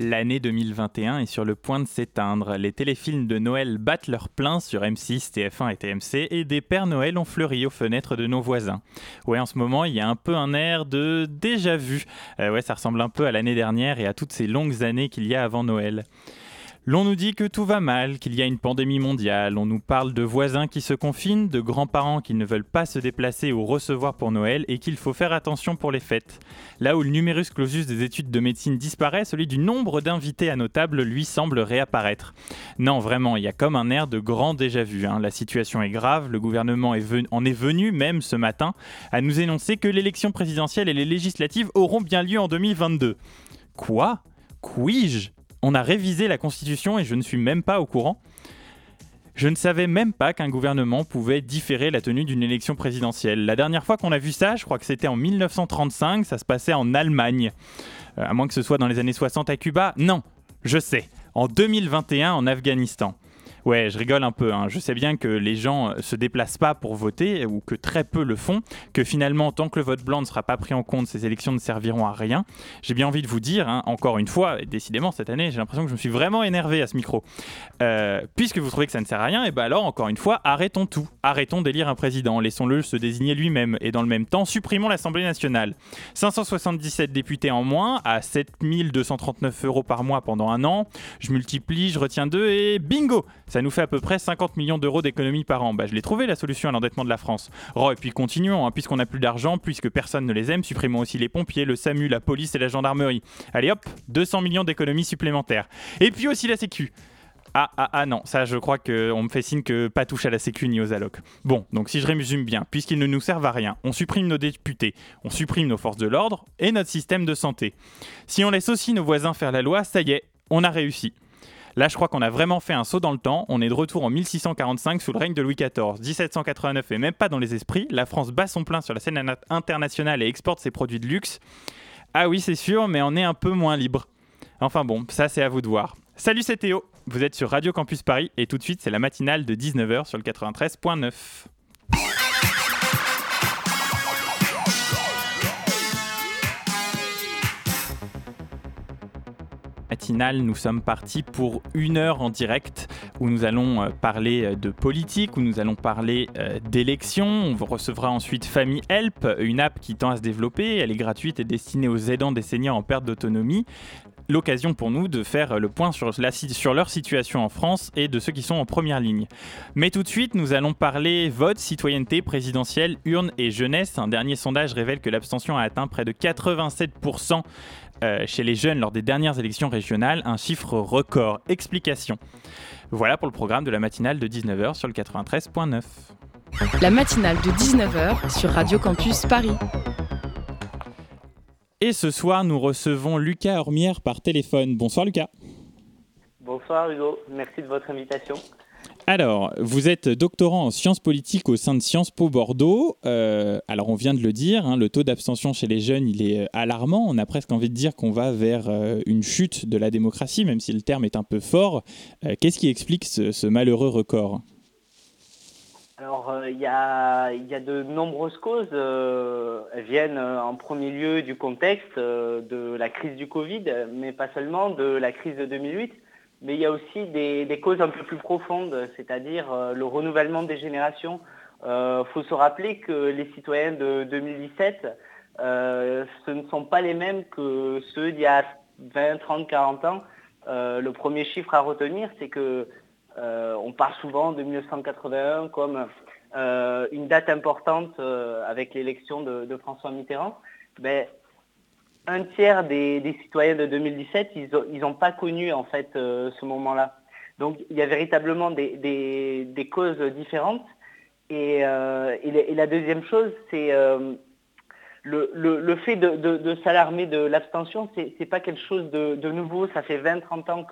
L'année 2021 est sur le point de s'éteindre. Les téléfilms de Noël battent leur plein sur M6, TF1 et TMC et des Pères Noël ont fleuri aux fenêtres de nos voisins. Ouais, en ce moment, il y a un peu un air de déjà vu. Euh, ouais, ça ressemble un peu à l'année dernière et à toutes ces longues années qu'il y a avant Noël. L'on nous dit que tout va mal, qu'il y a une pandémie mondiale, on nous parle de voisins qui se confinent, de grands-parents qui ne veulent pas se déplacer ou recevoir pour Noël et qu'il faut faire attention pour les fêtes. Là où le numerus clausus des études de médecine disparaît, celui du nombre d'invités à nos tables lui semble réapparaître. Non, vraiment, il y a comme un air de grand déjà-vu. Hein. La situation est grave, le gouvernement en est venu même ce matin à nous énoncer que l'élection présidentielle et les législatives auront bien lieu en 2022. Quoi? Quij on a révisé la Constitution et je ne suis même pas au courant. Je ne savais même pas qu'un gouvernement pouvait différer la tenue d'une élection présidentielle. La dernière fois qu'on a vu ça, je crois que c'était en 1935, ça se passait en Allemagne. Euh, à moins que ce soit dans les années 60 à Cuba. Non, je sais. En 2021 en Afghanistan. Ouais, je rigole un peu. Hein. Je sais bien que les gens euh, se déplacent pas pour voter ou que très peu le font, que finalement, tant que le vote blanc ne sera pas pris en compte, ces élections ne serviront à rien. J'ai bien envie de vous dire, hein, encore une fois, et décidément cette année, j'ai l'impression que je me suis vraiment énervé à ce micro. Euh, puisque vous trouvez que ça ne sert à rien, et ben alors, encore une fois, arrêtons tout. Arrêtons d'élire un président. Laissons-le se désigner lui-même. Et dans le même temps, supprimons l'Assemblée nationale. 577 députés en moins, à 7239 euros par mois pendant un an. Je multiplie, je retiens deux et bingo ça nous fait à peu près 50 millions d'euros d'économies par an. Bah, je l'ai trouvé la solution à l'endettement de la France. Oh, et puis continuons, hein, puisqu'on n'a plus d'argent, puisque personne ne les aime, supprimons aussi les pompiers, le SAMU, la police et la gendarmerie. Allez hop, 200 millions d'économies supplémentaires. Et puis aussi la Sécu. Ah, ah, ah non, ça je crois qu'on me fait signe que pas touche à la sécu ni aux allocs. Bon, donc si je résume bien, puisqu'ils ne nous servent à rien, on supprime nos députés, on supprime nos forces de l'ordre et notre système de santé. Si on laisse aussi nos voisins faire la loi, ça y est, on a réussi. Là, je crois qu'on a vraiment fait un saut dans le temps. On est de retour en 1645 sous le règne de Louis XIV. 1789 et même pas dans les esprits. La France bat son plein sur la scène internationale et exporte ses produits de luxe. Ah oui, c'est sûr, mais on est un peu moins libre. Enfin bon, ça c'est à vous de voir. Salut, c'est Théo. Vous êtes sur Radio Campus Paris et tout de suite, c'est la matinale de 19h sur le 93.9. nous sommes partis pour une heure en direct où nous allons euh, parler euh, de politique, où nous allons parler euh, d'élections. On recevra ensuite Family Help, une app qui tend à se développer. Elle est gratuite et destinée aux aidants des seniors en perte d'autonomie l'occasion pour nous de faire le point sur, sur, leur situation en France et de ceux qui sont en première ligne. Mais tout de suite, nous allons parler vote, citoyenneté, présidentielle, urne et jeunesse. Un dernier sondage révèle que l'abstention a atteint près de 87% euh, chez les jeunes lors des dernières élections régionales, un chiffre record. Explication. Voilà pour le programme de la matinale de 19h sur le 93.9. La matinale de 19h sur Radio Campus Paris. Et ce soir, nous recevons Lucas Ormière par téléphone. Bonsoir Lucas. Bonsoir Hugo, merci de votre invitation. Alors, vous êtes doctorant en sciences politiques au sein de Sciences Po Bordeaux. Euh, alors, on vient de le dire, hein, le taux d'abstention chez les jeunes, il est euh, alarmant. On a presque envie de dire qu'on va vers euh, une chute de la démocratie, même si le terme est un peu fort. Qu'est-ce qui explique ce, malheureux record? Alors, il y, a, de nombreuses causes. elles viennent en premier lieu du contexte de la crise du Covid, mais pas seulement, de la crise de 2008 mais il y a aussi des, causes un peu plus profondes, c'est-à-dire euh, le renouvellement des générations. Il euh, faut se rappeler que les citoyens de 2017, euh, ce ne sont pas les mêmes que ceux d'il y a 20, 30, 40 ans. le premier chiffre à retenir, c'est que on parle souvent de 1981 comme une date importante avec l'élection de, François Mitterrand. Un tiers des, citoyens de 2017, ils n'ont pas connu en fait euh, ce moment-là. Donc il y a véritablement des, causes différentes. Euh, et, la deuxième chose, c'est euh, le, fait de, s'alarmer de l'abstention, ce n'est pas quelque chose de, nouveau, ça fait 20-30 ans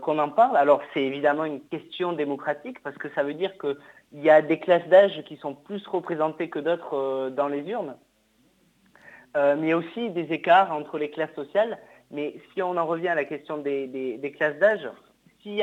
qu'on en parle. Alors c'est évidemment une question démocratique parce que ça veut dire qu'il y a des classes d'âge qui sont plus représentées que d'autres dans les urnes. Mais il y a aussi des écarts entre les classes sociales. Mais si on en revient à la question des, classes d'âge, si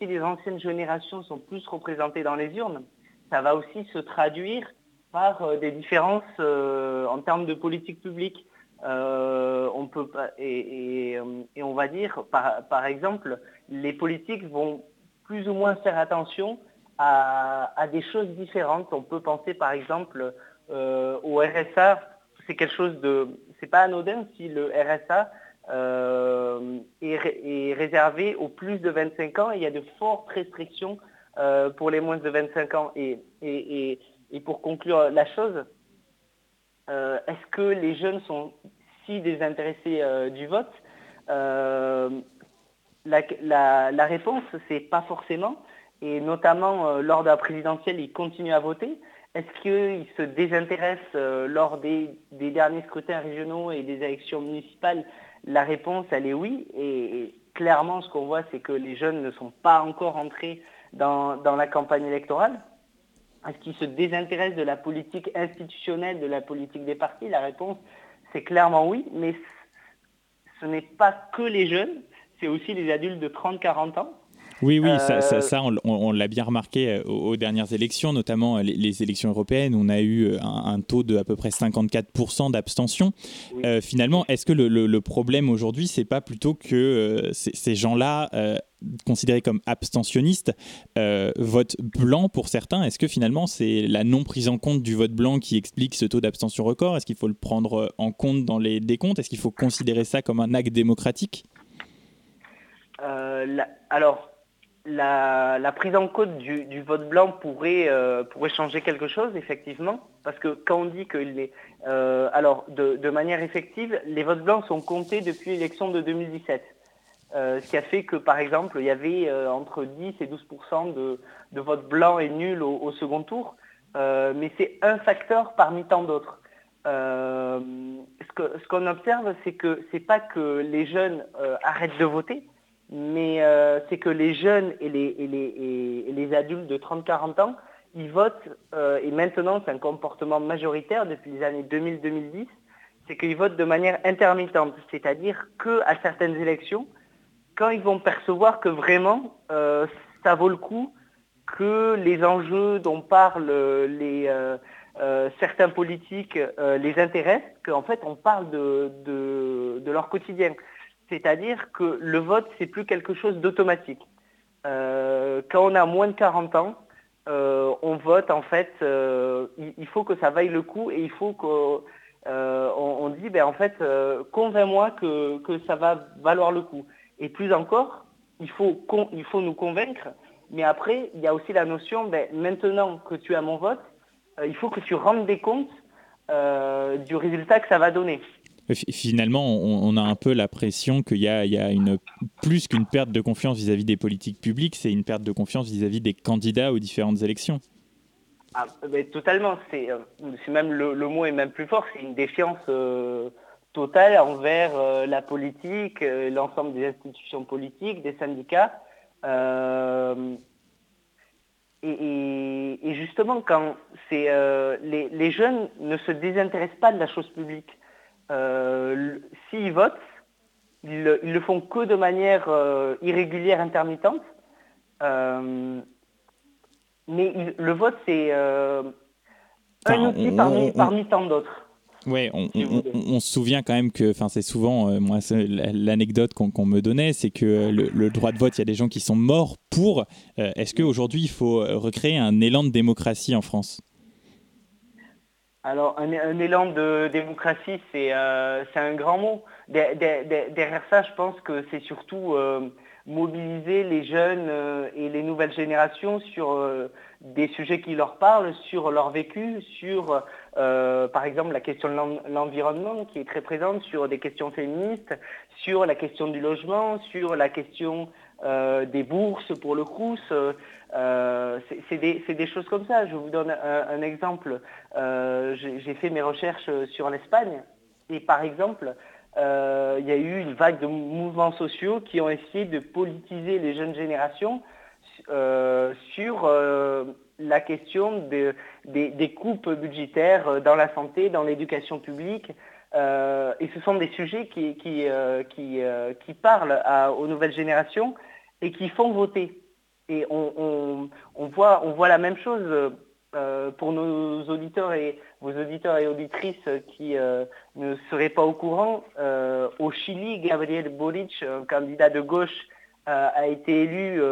les anciennes générations sont plus représentées dans les urnes, ça va aussi se traduire par des différences en termes de politique publique. on peut et, on va dire, par exemple, les politiques vont plus ou moins faire attention à, des choses différentes. On peut penser par exemple euh, au RSA, c'est quelque chose de... C'est pas anodin si le RSA euh, est, réservé aux plus de 25 ans et il y a de fortes restrictions euh, pour les moins de 25 ans. Et, et pour conclure la chose, est-ce que les jeunes sont si désintéressés du vote la, la, réponse, c'est pas forcément. Et notamment, euh, lors de la présidentielle, ils continuent à voter. Est-ce qu'ils se désintéressent euh, lors des, derniers scrutins régionaux et des élections municipales? La réponse, elle est oui. Et, clairement, ce qu'on voit, c'est que les jeunes ne sont pas encore entrés dans, dans la campagne électorale. Est-ce qu'ils se désintéressent de la politique institutionnelle, de la politique des partis? La réponse, c'est clairement oui. Mais ce n'est pas que les jeunes, c'est aussi les adultes de 30-40 ans. Oui, oui, ça, euh, on, l'a bien remarqué euh, aux, dernières élections, notamment euh, les, élections européennes. On a eu un, taux de à peu près 54% d'abstention. finalement, est-ce que le, problème aujourd'hui, c'est pas plutôt que ces gens-là, considérés comme abstentionnistes, votent blanc pour certains? Est-ce que finalement, c'est la non prise en compte du vote blanc qui explique ce taux d'abstention record? Est-ce qu'il faut le prendre en compte dans les décomptes? Est-ce qu'il faut considérer ça comme un acte démocratique? Alors, la, prise en compte du, vote blanc euh, pourrait, changer quelque chose, effectivement, parce que quand on dit que les, euh, alors de, manière effective, les votes blancs sont comptés depuis l'élection de 2017. ce qui a fait que, par exemple, il y avait entre 10 et 12 de, de votes blancs et nuls au, second tour, mais c'est un facteur parmi tant d'autres. ce qu'on observe, c'est que c'est pas que les jeunes arrêtent de voter, mais euh, c'est que les jeunes et les, adultes de 30-40 ans, ils votent, euh, et maintenant c'est un comportement majoritaire depuis les années 2000-2010, c'est qu'ils votent de manière intermittente, c'est-à-dire qu'à certaines élections, quand ils vont percevoir que vraiment euh, ça vaut le coup, que les enjeux dont parlent certains politiques les intéressent, qu'en fait on parle de leur quotidien. C'est-à-dire que le vote, c'est plus quelque chose d'automatique. Euh, quand on a moins de 40 ans, euh, on vote en fait, euh, il, faut que ça vaille le coup et il faut qu'on on dit, ben, en fait, convainc-moi que, ça va valoir le coup. Et plus encore, il faut, nous convaincre, mais après, il y a aussi la notion, ben, maintenant que tu as mon vote, il faut que tu rendes des comptes du résultat que ça va donner. Finalement, on, a un peu l'impression qu'il y a, une, plus qu'une perte de confiance vis-à-vis des politiques publiques, c'est une perte de confiance vis-à-vis des candidats aux différentes élections. Ah, totalement, c'est euh, même le, mot est même plus fort, c'est une défiance euh, totale envers euh, la politique, l'ensemble des institutions politiques, des syndicats. Et, justement, quand c'est les, jeunes ne se désintéressent pas de la chose publique. Euh, s'ils votent, ils, le font que de manière euh, irrégulière, intermittente. Euh, mais le vote, c'est un outil parmi, tant d'autres. Oui, on, se souvient quand même que, enfin, c'est souvent, moi, l'anecdote qu'on me donnait, c'est que le, droit de vote, il y a des gens qui sont morts pour. Est-ce qu'aujourd'hui, il faut recréer un élan de démocratie en France? Alors, un, élan de démocratie, c'est euh, un grand mot. derrière ça, je pense que c'est surtout euh, mobiliser les jeunes euh, et les nouvelles générations sur des sujets qui leur parlent, sur leur vécu, sur, par exemple, la question de l'environnement qui est très présente, sur des questions féministes, sur la question du logement, sur la question des bourses pour le Crous. Euh, c'est des, choses comme ça. Je vous donne un, exemple. Euh, j'ai fait mes recherches sur l'Espagne et par exemple, euh, il y a eu une vague de mouvements sociaux qui ont essayé de politiser les jeunes générations sur la question des, coupes budgétaires dans la santé, dans l'éducation publique. et ce sont des sujets qui, qui, parlent aux nouvelles générations et qui font voter. Et on, voit, la même chose euh, pour nos auditeurs et vos auditeurs et auditrices qui euh, ne seraient pas au courant, euh, au Chili, Gabriel Boric, candidat de gauche, a été élu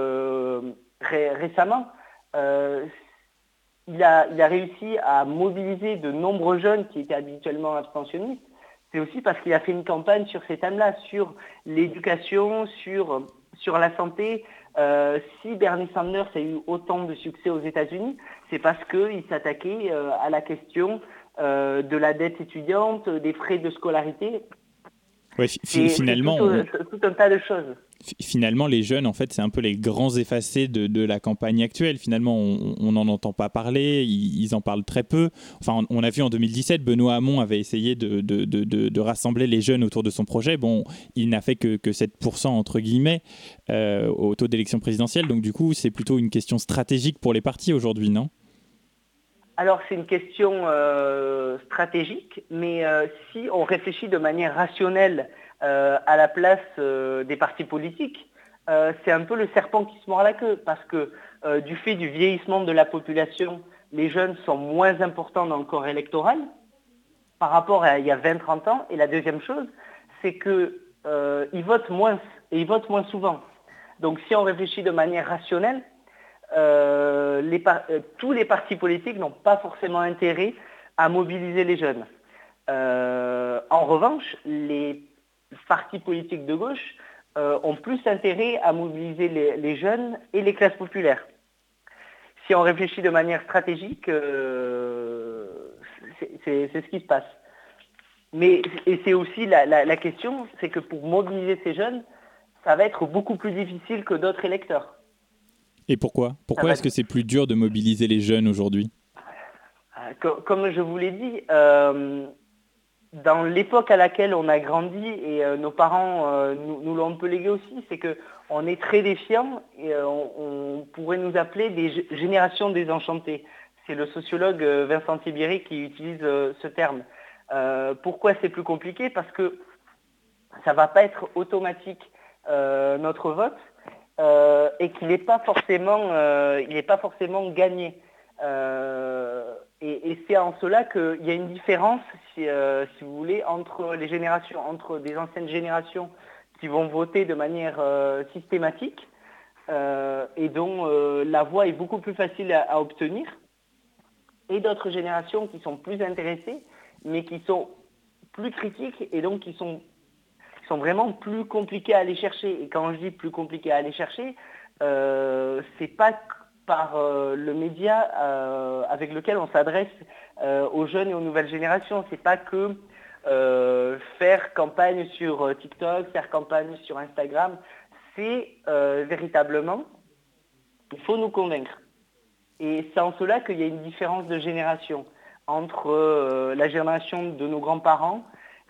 récemment. Il, a, réussi à mobiliser de nombreux jeunes qui étaient habituellement abstentionnistes. C'est aussi parce qu'il a fait une campagne sur ces thèmes-là, sur l'éducation, sur, sur la santé, euh, si Bernie Sanders a eu autant de succès aux États-Unis, c'est parce qu'il s'attaquait euh, à la question euh, de la dette étudiante, des frais de scolarité. Ouais, finalement, tout, un tas de choses finalement, les jeunes, en fait, c'est un peu les grands effacés de, la campagne actuelle. Finalement, on n'en entend pas parler, ils, en parlent très peu. Enfin, on, a vu en 2017, Benoît Hamon avait essayé de, rassembler les jeunes autour de son projet. Bon, il n'a fait que, 7%, entre guillemets, euh, au taux d'élection présidentielle. Donc, du coup, c'est plutôt une question stratégique pour les partis aujourd'hui, non? Alors c'est une question euh, stratégique, mais euh, si on réfléchit de manière rationnelle à la place euh, des partis politiques, euh, c'est un peu le serpent qui se mord la queue, parce que du fait du vieillissement de la population, les jeunes sont moins importants dans le corps électoral par rapport à il y a 20-30 ans. Et la deuxième chose, c'est qu'ils votent moins ils votent moins souvent. Donc si on réfléchit de manière rationnelle, tous les partis politiques n'ont pas forcément intérêt à mobiliser les jeunes. en revanche, les partis politiques de gauche euh, ont plus intérêt à mobiliser les, jeunes et les classes populaires. Si on réfléchit de manière stratégique, euh, c'est ce qui se passe. Mais et c'est aussi la, question, c'est que pour mobiliser ces jeunes, ça va être beaucoup plus difficile que d'autres électeurs. Et pourquoi? Pourquoi est-ce que c'est plus dur de mobiliser les jeunes aujourd'hui? Euh, comme je vous l'ai dit, dans l'époque à laquelle on a grandi et euh, nos parents euh, nous, l'ont un peu légué aussi, c'est qu'on est très défiants et euh, on, pourrait nous appeler des générations désenchantées. C'est le sociologue Vincent Thibéry qui utilise ce terme. pourquoi c'est plus compliqué? Parce que ça ne va pas être automatique notre vote et qu'il n'est pas forcément, pas forcément gagné. Et, c'est en cela qu'il y a une différence, euh, si, vous voulez, entre les générations, entre des anciennes générations qui vont voter de manière euh, systématique euh, et dont la voix est beaucoup plus facile à, obtenir, et d'autres générations qui sont plus intéressées, mais qui sont plus critiques et donc qui sont, qui sont vraiment plus compliquées à aller chercher. Et quand je dis plus compliquées à aller chercher, c'est pas par euh, le média euh, avec lequel on s'adresse euh, aux jeunes et aux nouvelles générations. C'est pas que faire campagne sur TikTok, faire campagne sur Instagram. C'est véritablement, il faut nous convaincre. Et c'est en cela qu'il y a une différence de génération entre la génération de nos grands-parents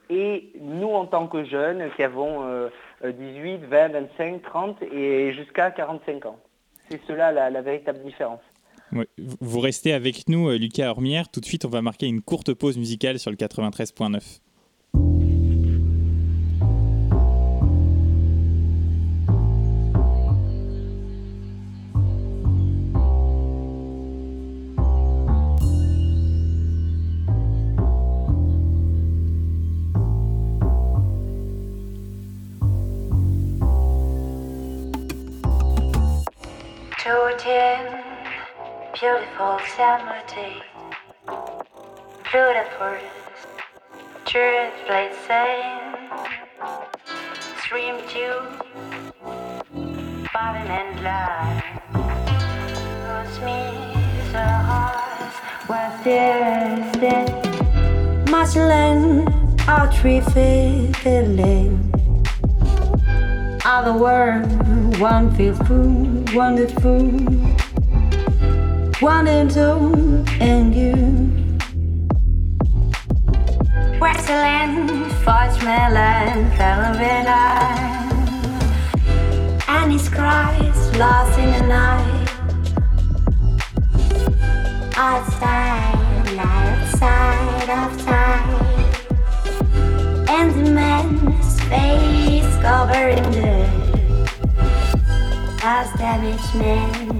et nous en tant que jeunes qui avons 18, 20, 25, 30 et jusqu'à 45 ans c'est cela la, véritable différence. Vous restez avec nous, euh, Lucas Hormière. Tout de suite, on va marquer une courte pause musicale sur le 93.9. beautiful summer day. Through the forest, birds play same. Stream to and line. Who's me, the horse, was there dead. Marshland, our tree feeling. Other world, one feels cool, wonderful wanting to end you. Westland, Fudge Melon, Velvet. And his cries lost in the night. outside, outside of time. And the man's face covered in dirt. As damaged man,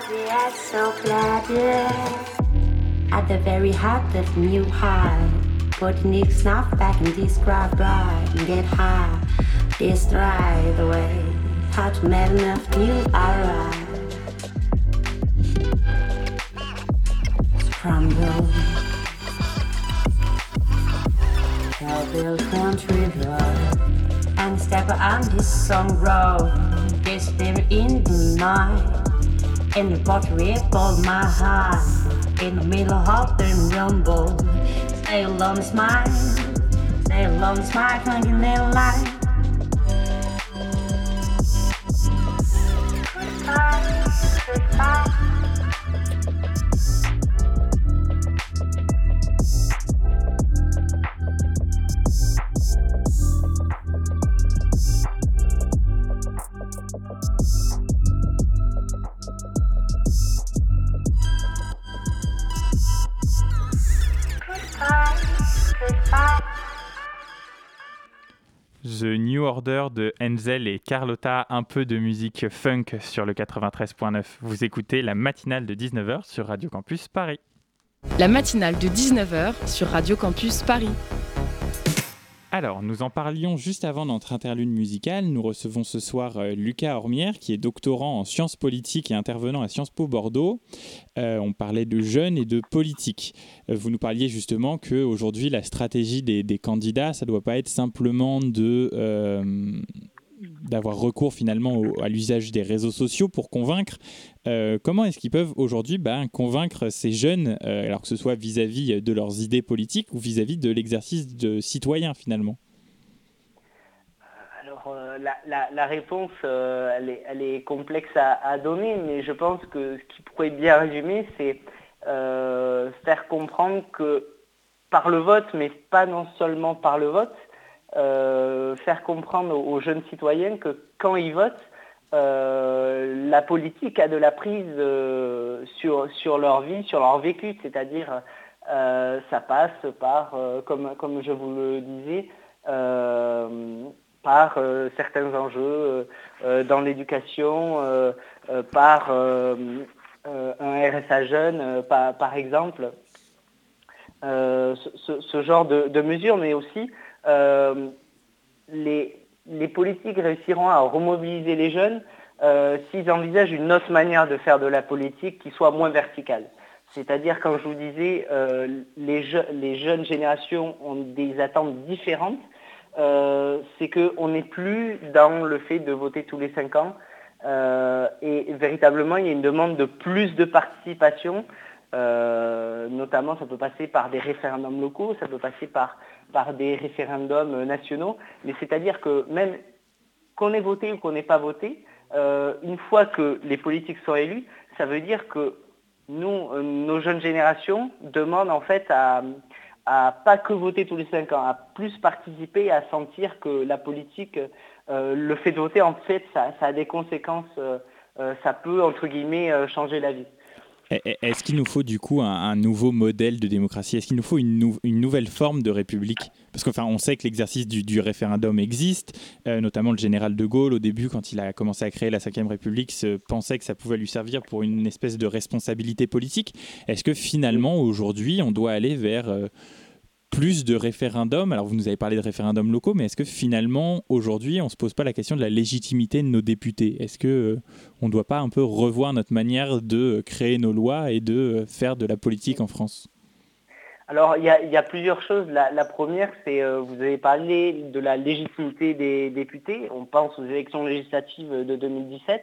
glad, so glad. At the very heart of new high, put nicks not back in this crowd, right? Get high, this right away. Hot man of new era. Scramble. Cowbell country road. And step on this song road. This there in the night. In the pottery of my heart. In the middle of the rumble. Stay alone, smile. Stay alone, smile, thinking they light. De Enzel et Carlotta, un peu de musique funk sur le 93.9. Vous écoutez la matinale de 19h sur Radio Campus Paris. La matinale de 19h sur Radio Campus Paris. Alors, nous en parlions juste avant notre interlude musicale. Nous recevons ce soir euh, Lucas Ormière, qui est doctorant en sciences politiques et intervenant à Sciences Po Bordeaux. Euh, on parlait de jeunes et de politique. Euh, vous nous parliez justement qu'aujourd'hui, la stratégie des candidats, ça ne doit pas être simplement de... euh, d'avoir recours finalement à l'usage des réseaux sociaux pour convaincre. Euh, comment est-ce qu'ils peuvent aujourd'hui ben, convaincre ces jeunes, euh, alors que ce soit vis-à-vis de leurs idées politiques ou vis-à-vis de l'exercice de citoyen finalement? Alors euh, la, réponse, euh, elle, est, complexe à, donner, mais je pense que ce qui pourrait bien résumer, c'est euh, faire comprendre que par le vote, mais pas non seulement par le vote, euh, faire comprendre aux, jeunes citoyens que quand ils votent, euh, la politique a de la prise euh, sur, sur leur vie, sur leur vécu, c'est-à-dire euh, ça passe par, euh, comme, comme je vous le disais, euh, par euh, certains enjeux euh, euh, dans l'éducation, euh, euh, par euh, euh, un RSA jeune, euh, par, par exemple, Euh, ce, genre de, de mesures, mais aussi euh, les, les politiques réussiront à remobiliser les jeunes euh, s'ils envisagent une autre manière de faire de la politique qui soit moins verticale. C'est-à-dire, comme je vous disais, euh, les, je- les jeunes générations ont des attentes différentes. Euh, c'est qu'on n'est plus dans le fait de voter tous les cinq ans. Euh, et véritablement, il y a une demande de plus de participation. Euh, notamment, ça peut passer par des référendums locaux, ça peut passer par, par des référendums nationaux. Mais c'est-à-dire que même qu'on ait voté ou qu'on n'ait pas voté, euh, une fois que les politiques sont élus, ça veut dire que nous, euh, nos jeunes générations demandent en fait à, pas que voter tous les cinq ans, à plus participer, à sentir que la politique, euh, le fait de voter, en fait, ça, a des conséquences, euh, euh, ça peut, entre guillemets, euh, changer la vie. Est-ce qu'il nous faut du coup un, nouveau modèle de démocratie? Est-ce qu'il nous faut une, nouvelle forme de république? Parce qu'enfin, on sait que l'exercice du, référendum existe, euh, notamment le général de Gaulle, au début, quand il a commencé à créer la Ve République, se pensait que ça pouvait lui servir pour une espèce de responsabilité politique. Est-ce que finalement, aujourd'hui, on doit aller vers... Euh, plus de référendums. Alors vous nous avez parlé de référendums locaux, mais est-ce que finalement aujourd'hui on ne se pose pas la question de la légitimité de nos députés? Est-ce que euh, on ne doit pas un peu revoir notre manière de créer nos lois et de faire de la politique en France? Alors, il y, a, plusieurs choses. La, première, c'est, euh, vous avez parlé de la légitimité des députés. On pense aux élections législatives de 2017.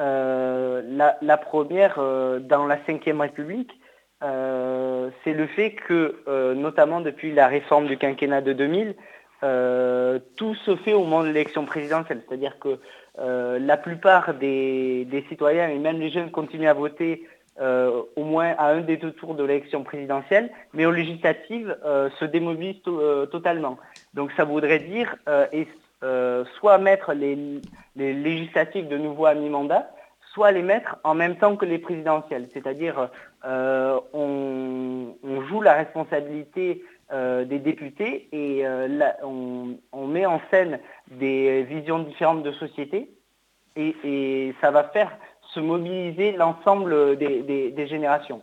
Euh, la, première, dans la Ve République, euh, c'est le fait que, euh, notamment depuis la réforme du quinquennat de 2000, euh, tout se fait au moment de l'élection présidentielle. C'est-à-dire que la plupart des, citoyens, et même les jeunes, continuent à voter au moins à un des deux tours de l'élection présidentielle, mais aux législatives se démobilisent totalement. Donc ça voudrait dire soit mettre les, les législatives de nouveau à mi-mandat, soit les mettre en même temps que les présidentielles. C'est-à-dire, euh, on, joue la responsabilité euh, des députés et euh, on, met en scène des visions différentes de société et, ça va faire se mobiliser l'ensemble des, générations.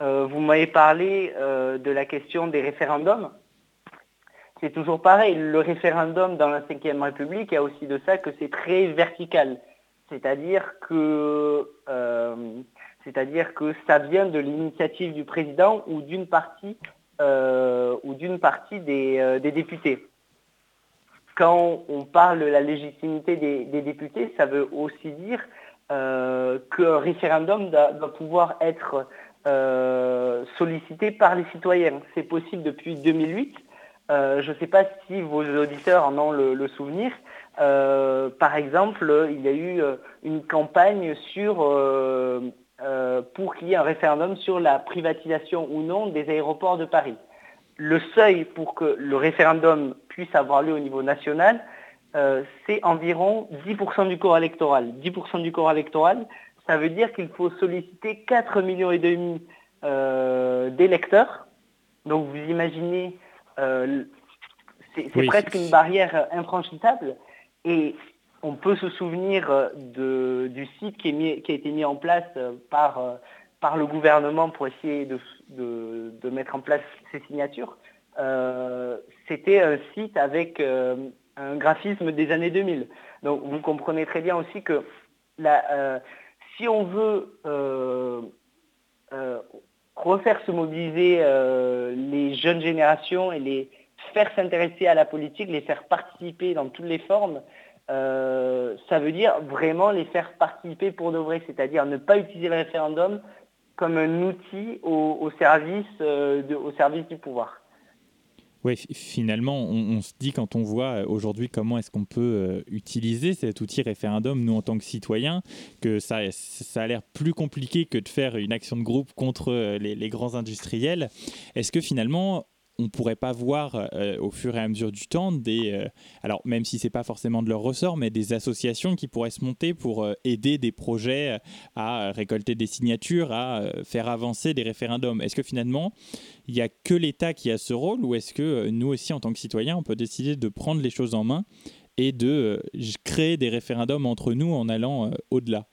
vous m'avez parlé de la question des référendums. C'est toujours pareil, le référendum dans la Ve République, il y a aussi de ça que c'est très vertical. C'est-à-dire que, c'est-à-dire que ça vient de l'initiative du président ou d'une partie, euh, ou d'une partie euh, des, députés. Quand on parle de la légitimité des, députés, ça veut aussi dire qu'un référendum doit, pouvoir être sollicité par les citoyens. C'est possible depuis 2008. je ne sais pas si vos auditeurs en ont le souvenir, euh, par exemple, il y a eu euh, une campagne sur, euh, pour qu'il y ait un référendum sur la privatisation ou non des aéroports de Paris. Le seuil pour que le référendum puisse avoir lieu au niveau national, c'est environ 10% du corps électoral. 10% du corps électoral, ça veut dire qu'il faut solliciter 4 millions et demi d'électeurs. Donc vous imaginez, c'est presque une barrière infranchissable. Et on peut se souvenir euh, du site qui, a été mis en place euh, euh, par, le gouvernement pour essayer de, mettre en place ces signatures. C'était un site avec un graphisme des années 2000. Donc vous comprenez très bien aussi que si on veut refaire se mobiliser les jeunes générations et les faire s'intéresser à la politique, les faire participer dans toutes les formes, ça veut dire vraiment les faire participer pour de vrai, c'est-à-dire ne pas utiliser le référendum comme un outil au, service, euh, au service du pouvoir. Oui, finalement, on, se dit quand on voit euh, aujourd'hui comment est-ce qu'on peut utiliser cet outil référendum, nous en tant que citoyens, que ça, ça a l'air plus compliqué que de faire une action de groupe contre les grands industriels. Est-ce que finalement, on pourrait pas voir euh, au fur et à mesure du temps des, euh, alors même si c'est pas forcément de leur ressort, mais des associations qui pourraient se monter pour euh, aider des projets à récolter des signatures, à faire avancer des référendums. Est-ce que finalement il n'y a que l'État qui a ce rôle ou est-ce que nous aussi en tant que citoyens on peut décider de prendre les choses en main et de créer des référendums entre nous en allant au-delà?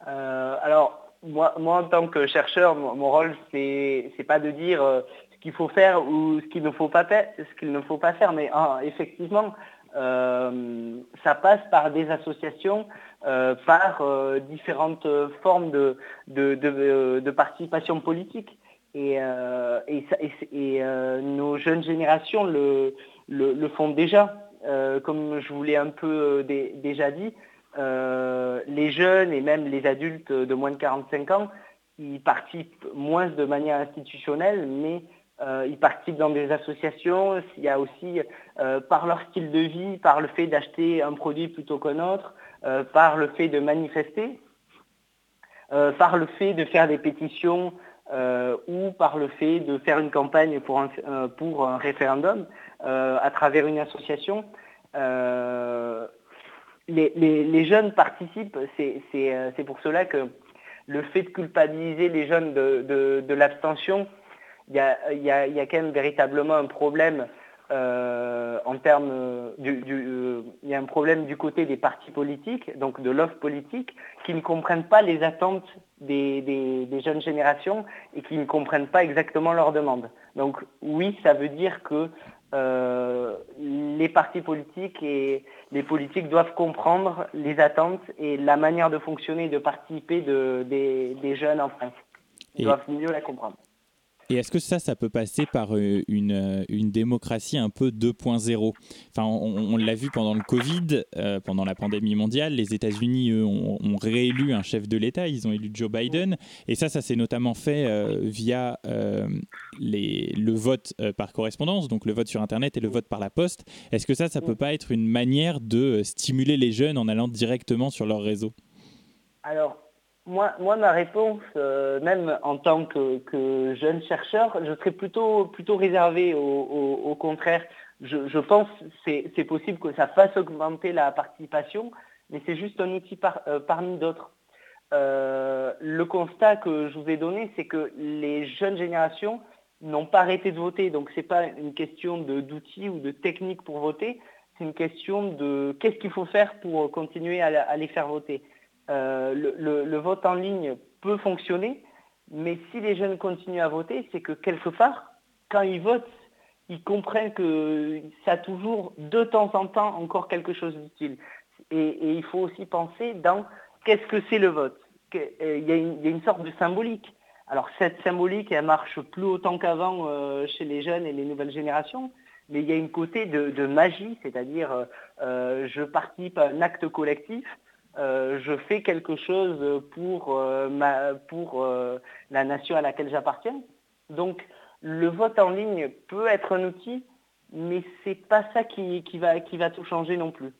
Alors moi, moi, en tant que chercheur, mon, rôle, c'est n'est pas de dire qu'il faut faire ou ce qu'il ne faut pas faire, ce qu'il ne faut pas faire. Mais ah, effectivement, euh, ça passe par des associations, euh, par euh, différentes formes de, de, participation politique. Et, et, nos jeunes générations le, le, font déjà. comme je vous l'ai un peu déjà dit, les jeunes et même les adultes de moins de 45 ans, ils participent moins de manière institutionnelle, mais euh, ils participent dans des associations. Il y a aussi, euh, par leur style de vie, par le fait d'acheter un produit plutôt qu'un autre, euh, par le fait de manifester, par le fait de faire des pétitions ou par le fait de faire une campagne pour un, référendum à travers une association. Les, jeunes participent. C'est pour cela que le fait de culpabiliser les jeunes de, l'abstention, il y a, quand même véritablement un problème euh, en termes du, euh, il y a un problème du côté des partis politiques, donc de l'offre politique, qui ne comprennent pas les attentes des, jeunes générations et qui ne comprennent pas exactement leurs demandes. Donc oui, ça veut dire que euh, les partis politiques et les politiques doivent comprendre les attentes et la manière de fonctionner et de participer des, jeunes en France. Ils doivent mieux la comprendre. Et est-ce que ça, ça peut passer par euh, une, euh, une démocratie un peu 2.0 Enfin, on, l'a vu pendant le Covid, euh, pendant la pandémie mondiale, les États-Unis, eux, ont, réélu un chef de l'État, ils ont élu Joe Biden. Et ça, ça s'est notamment fait via le vote par correspondance, donc le vote sur Internet et le vote par la poste. Est-ce que ça, ça peut pas être une manière de stimuler les jeunes en allant directement sur leur réseau? Alors, moi, ma réponse, euh, même en tant que, jeune chercheur, je serais plutôt, plutôt réservé au, contraire. Je, pense que c'est possible que ça fasse augmenter la participation, mais c'est juste un outil euh, parmi d'autres. Euh, le constat que je vous ai donné, c'est que les jeunes générations n'ont pas arrêté de voter. Donc ce n'est pas une question d'outils ou de techniques pour voter, c'est une question de qu'est-ce qu'il faut faire pour continuer à les faire voter. Euh, le, vote en ligne peut fonctionner, mais si les jeunes continuent à voter, c'est que quelque part, quand ils votent, ils comprennent que ça a toujours de temps en temps encore quelque chose d'utile. Et, il faut aussi penser dans qu'est-ce que c'est le vote. Euh, il y, a une, sorte de symbolique. Alors cette symbolique, elle marche plus autant qu'avant euh, chez les jeunes et les nouvelles générations, mais il y a une côté de, magie, c'est-à-dire je participe à un acte collectif euh, je fais quelque chose pour, euh, ma, pour euh, la nation à laquelle j'appartiens. Donc le vote en ligne peut être un outil, mais ce n'est pas ça qui, qui, va, qui va tout changer non plus.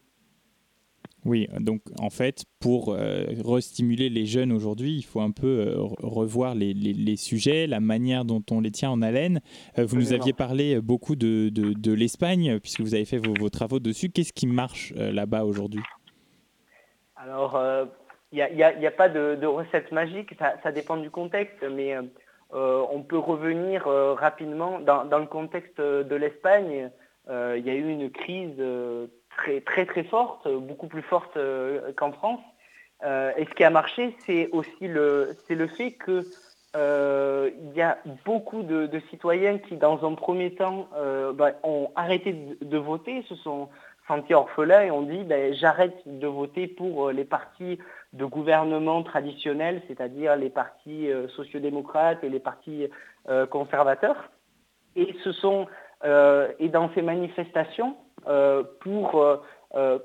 Oui, donc en fait, pour restimuler les jeunes aujourd'hui, il faut un peu revoir les, les, sujets, la manière dont on les tient en haleine. vous nous aviez parlé beaucoup de, de, de l'Espagne, puisque vous avez fait vos, vos travaux dessus. Qu'est-ce qui marche là-bas aujourd'hui? Alors, il euh, n'y a, pas de, recette magique, ça, dépend du contexte, mais euh, on peut revenir euh, rapidement. Dans, le contexte de l'Espagne, il y a eu une crise très très très forte, beaucoup plus forte qu'en France. et ce qui a marché, c'est aussi le, le fait que il y a beaucoup de, citoyens qui, dans un premier temps, bah, ont arrêté de, voter, sentis orphelins et ont dit ben, j'arrête de voter pour euh, les partis de gouvernement traditionnels, c'est-à-dire les partis euh, sociodémocrates et les partis euh, conservateurs. Et ce sont et dans ces manifestations pour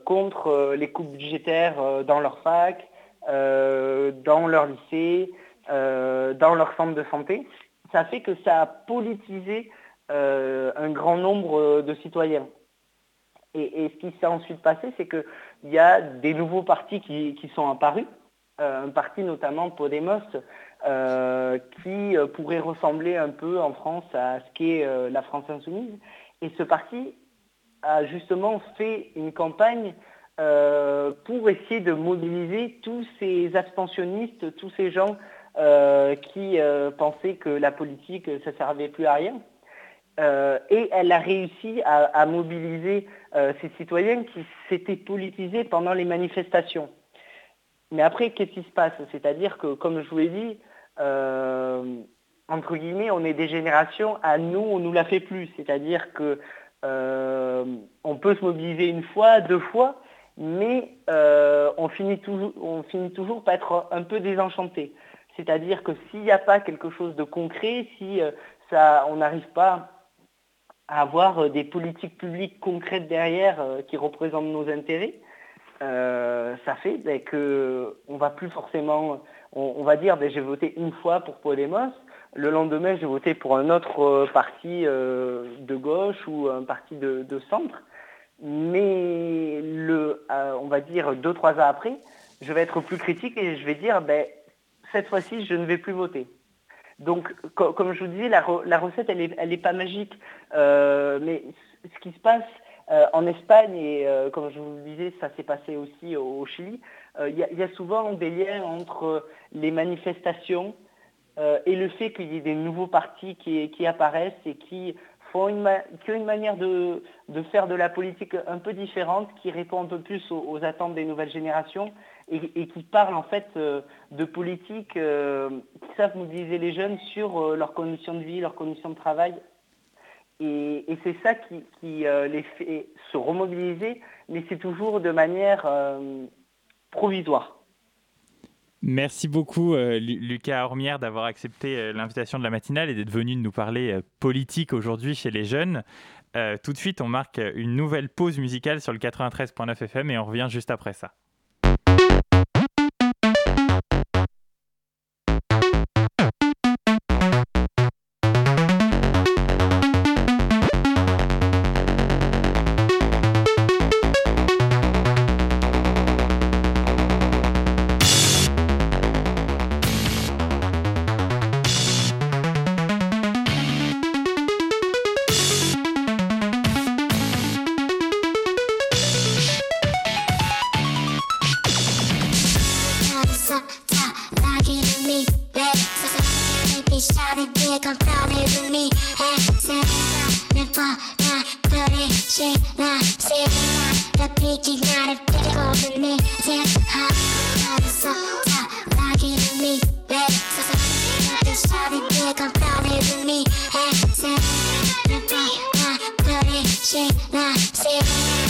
contre les coupes budgétaires dans leur fac, dans leur lycée, dans leur centre de santé, ça fait que ça a politisé un grand nombre de citoyens. Et, ce qui s'est ensuite passé, c'est qu'il y a des nouveaux partis qui, sont apparus, euh, un parti notamment Podemos, euh, qui euh, pourrait ressembler un peu en France à ce qu'est la France insoumise. Et ce parti a justement fait une campagne pour essayer de mobiliser tous ces abstentionnistes, tous ces gens qui pensaient que la politique, ça ne servait plus à rien. Et elle a réussi à, mobiliser ces citoyens qui s'étaient politisés pendant les manifestations. Mais après, qu'est-ce qui se passe? C'est-à-dire que, comme je vous l'ai dit, euh, entre guillemets, on est des générations, à nous, on nous l'a fait plus. C'est-à-dire qu'on peut se mobiliser une fois, deux fois, mais on finit, toujours, on, par être un peu désenchanté. C'est-à-dire que s'il n'y a pas quelque chose de concret, si ça, on n'arrive pas avoir euh, des politiques publiques concrètes derrière euh, qui représentent nos intérêts, euh, ça fait ben, qu'on va plus forcément, on, va dire ben, j'ai voté une fois pour Podemos, le lendemain j'ai voté pour un autre parti de gauche ou un parti de, centre, mais le, on va dire deux, trois ans après, je vais être plus critique et je vais dire ben, cette fois-ci je ne vais plus voter. Donc, comme je vous disais, la, recette, elle n'est pas magique. Euh, mais ce qui se passe, en Espagne, et comme je vous le disais, ça s'est passé aussi au, Chili, il y, a souvent des liens entre les manifestations et le fait qu'il y ait des nouveaux partis qui, apparaissent et qui, font une, ont une manière de, faire de la politique un peu différente, qui répond un peu plus aux attentes des nouvelles générations et, qui parlent en fait euh, de politique euh, qui savent mobiliser les jeunes sur euh, leurs conditions de vie, leurs conditions de travail. Et, c'est ça qui, les fait se remobiliser, mais c'est toujours de manière provisoire. Merci beaucoup Lucas Ormière d'avoir accepté l'invitation de la matinale et d'être venu nous parler politique aujourd'hui chez les jeunes. tout de suite, on marque une nouvelle pause musicale sur le 93.9 FM et on revient juste après ça. 뻔한 그리지 나 시간아 덮이기 나를 빼고 내 생각하면서 사랑이는 미래 사랑이 샤린 내가 떠내는 미래 생각을 뻔한 그리지 나 시간아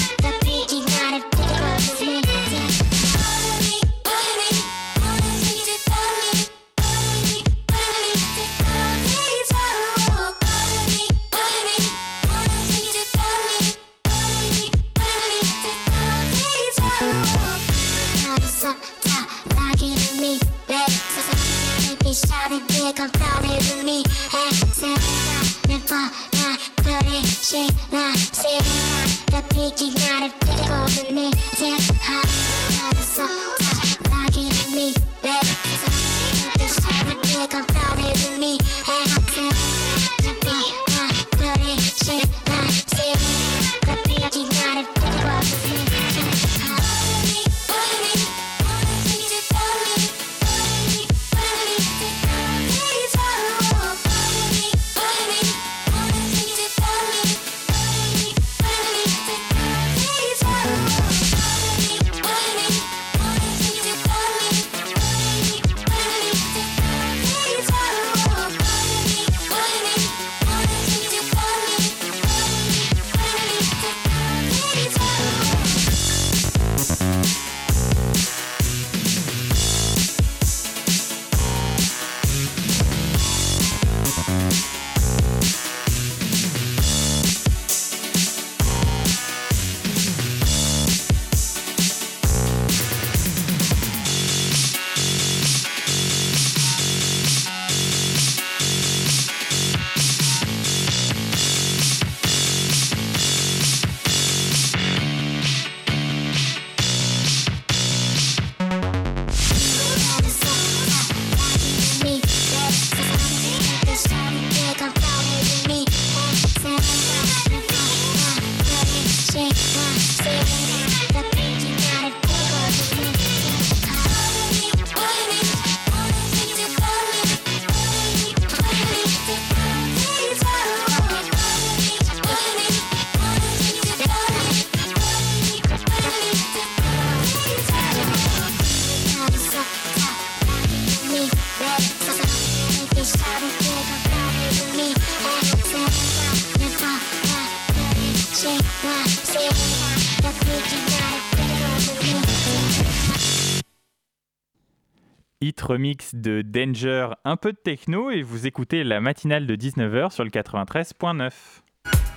remix de Danger, un peu de techno et vous écoutez la matinale de 19h sur le 93.9.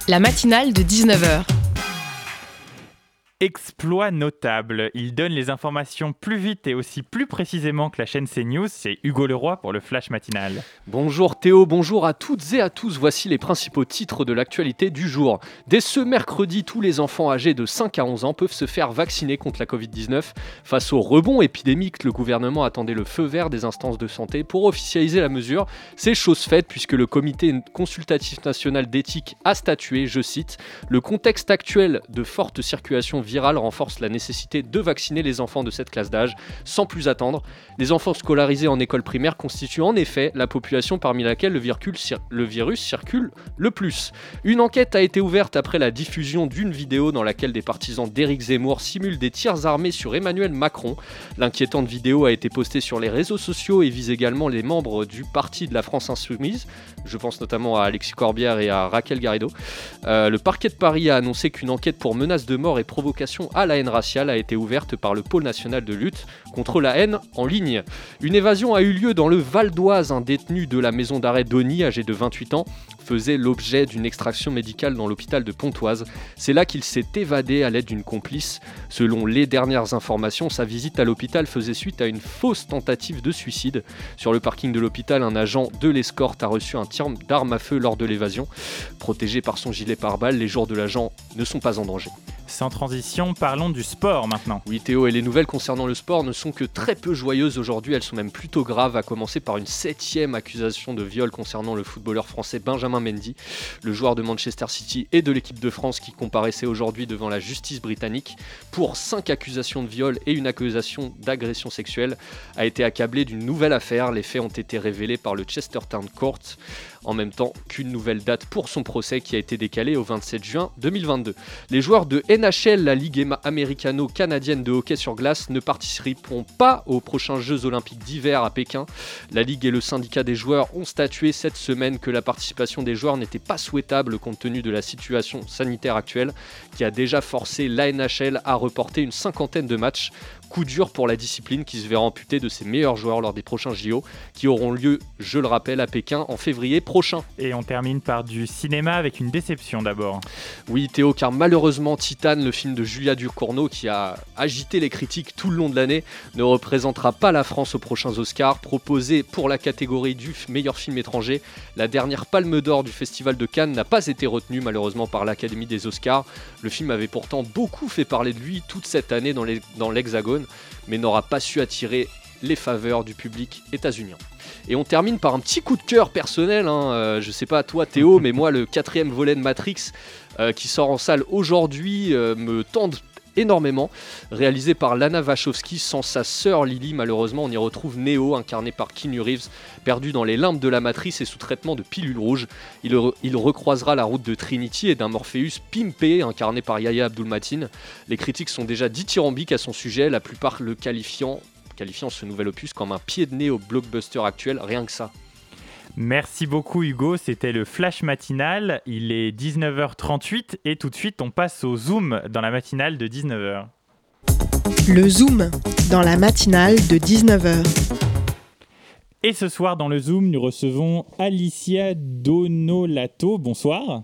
La matinale de 19h. Exploit notable. Il donne les informations plus vite et aussi plus précisément que la chaîne CNews. C'est Hugo Leroy pour le Flash matinal. Bonjour Théo, bonjour à toutes et à tous. Voici les principaux titres de l'actualité du jour. Dès ce mercredi, tous les enfants âgés de 5 à 11 ans peuvent se faire vacciner contre la Covid-19. Face au rebond épidémique, le gouvernement attendait le feu vert des instances de santé pour officialiser la mesure. C'est chose faite puisque le comité consultatif national d'éthique a statué, je cite, le contexte actuel de forte circulation virale renforce la nécessité de vacciner les enfants de cette classe d'âge sans plus attendre. Les enfants scolarisés en école primaire constituent en effet la population parmi laquelle le virus circule le plus. Une enquête a été ouverte après la diffusion d'une vidéo dans laquelle des partisans d'Éric Zemmour simulent des tirs armés sur Emmanuel Macron. L'inquiétante vidéo a été postée sur les réseaux sociaux et vise également les membres du Parti de la France Insoumise. Je pense notamment à Alexis Corbière et à Raquel Garrido. Euh, le parquet de Paris a annoncé qu'une enquête pour menace de mort et provocation à la haine raciale a été ouverte par le pôle national de lutte contre la haine en ligne. Une évasion a eu lieu dans le Val d'Oise. Un détenu de la maison d'arrêt d'Oni, âgé de 28 ans, faisait l'objet d'une extraction médicale dans l'hôpital de Pontoise. C'est là qu'il s'est évadé à l'aide d'une complice. Selon les dernières informations, sa visite à l'hôpital faisait suite à une fausse tentative de suicide. Sur le parking de l'hôpital, un agent de l'escorte a reçu un tir d'arme à feu lors de l'évasion. Protégé par son gilet pare-balles, les jours de l'agent ne sont pas en danger. Sans transition, parlons du sport maintenant. Oui Théo, et les nouvelles concernant le sport ne sont que très peu joyeuses aujourd'hui, elles sont même plutôt graves, à commencer par une septième accusation de viol concernant le footballeur français Benjamin Mendy, le joueur de Manchester City et de l'équipe de France qui comparaissait aujourd'hui devant la justice britannique pour cinq accusations de viol et une accusation d'agression sexuelle, a été accablé d'une nouvelle affaire. Les faits ont été révélés par le Chestertown Court en même temps qu'une nouvelle date pour son procès qui a été décalé au 27 juin 2022. Les joueurs de NHL, la Ligue américano-canadienne de hockey sur glace, ne participeront pas aux prochains Jeux olympiques d'hiver à Pékin. La Ligue et le syndicat des joueurs ont statué cette semaine que la participation des joueurs n'était pas souhaitable compte tenu de la situation sanitaire actuelle qui a déjà forcé la NHL à reporter une cinquantaine de matchs coup dur pour la discipline qui se verra amputée de ses meilleurs joueurs lors des prochains JO qui auront lieu, je le rappelle, à Pékin en février prochain. Et on termine par du cinéma avec une déception d'abord. Oui Théo, car malheureusement Titan, le film de Julia Ducournau qui a agité les critiques tout le long de l'année, ne représentera pas la France aux prochains Oscars. Proposé pour la catégorie du meilleur film étranger, la dernière palme d'or du Festival de Cannes n'a pas été retenue malheureusement par l'Académie des Oscars. Le film avait pourtant beaucoup fait parler de lui toute cette année dans l'Hexagone mais n'aura pas su attirer les faveurs du public états-unien. Et on termine par un petit coup de cœur personnel, hein. euh, je sais pas toi Théo, mais moi le quatrième volet de Matrix euh, qui sort en salle aujourd'hui euh, me tente énormément. Réalisé par Lana Wachowski, sans sa sœur Lily, malheureusement, on y retrouve Neo, incarné par Keanu Reeves, perdu dans les limbes de la matrice et sous traitement de pilules rouges. Il, recroisera la route de Trinity et d'un Morpheus pimpé, incarné par Yaya Abdul-Matin. Les critiques sont déjà dithyrambiques à son sujet, la plupart le qualifiant, qualifiant ce nouvel opus comme un pied de nez au blockbuster actuel, rien que ça. Merci beaucoup Hugo, c'était le flash matinal, il est 19h38 et tout de suite on passe au Zoom dans la matinale de 19h. Le Zoom dans la matinale de 19h. Et ce soir dans le Zoom, nous recevons Alicia Donolato. Bonsoir.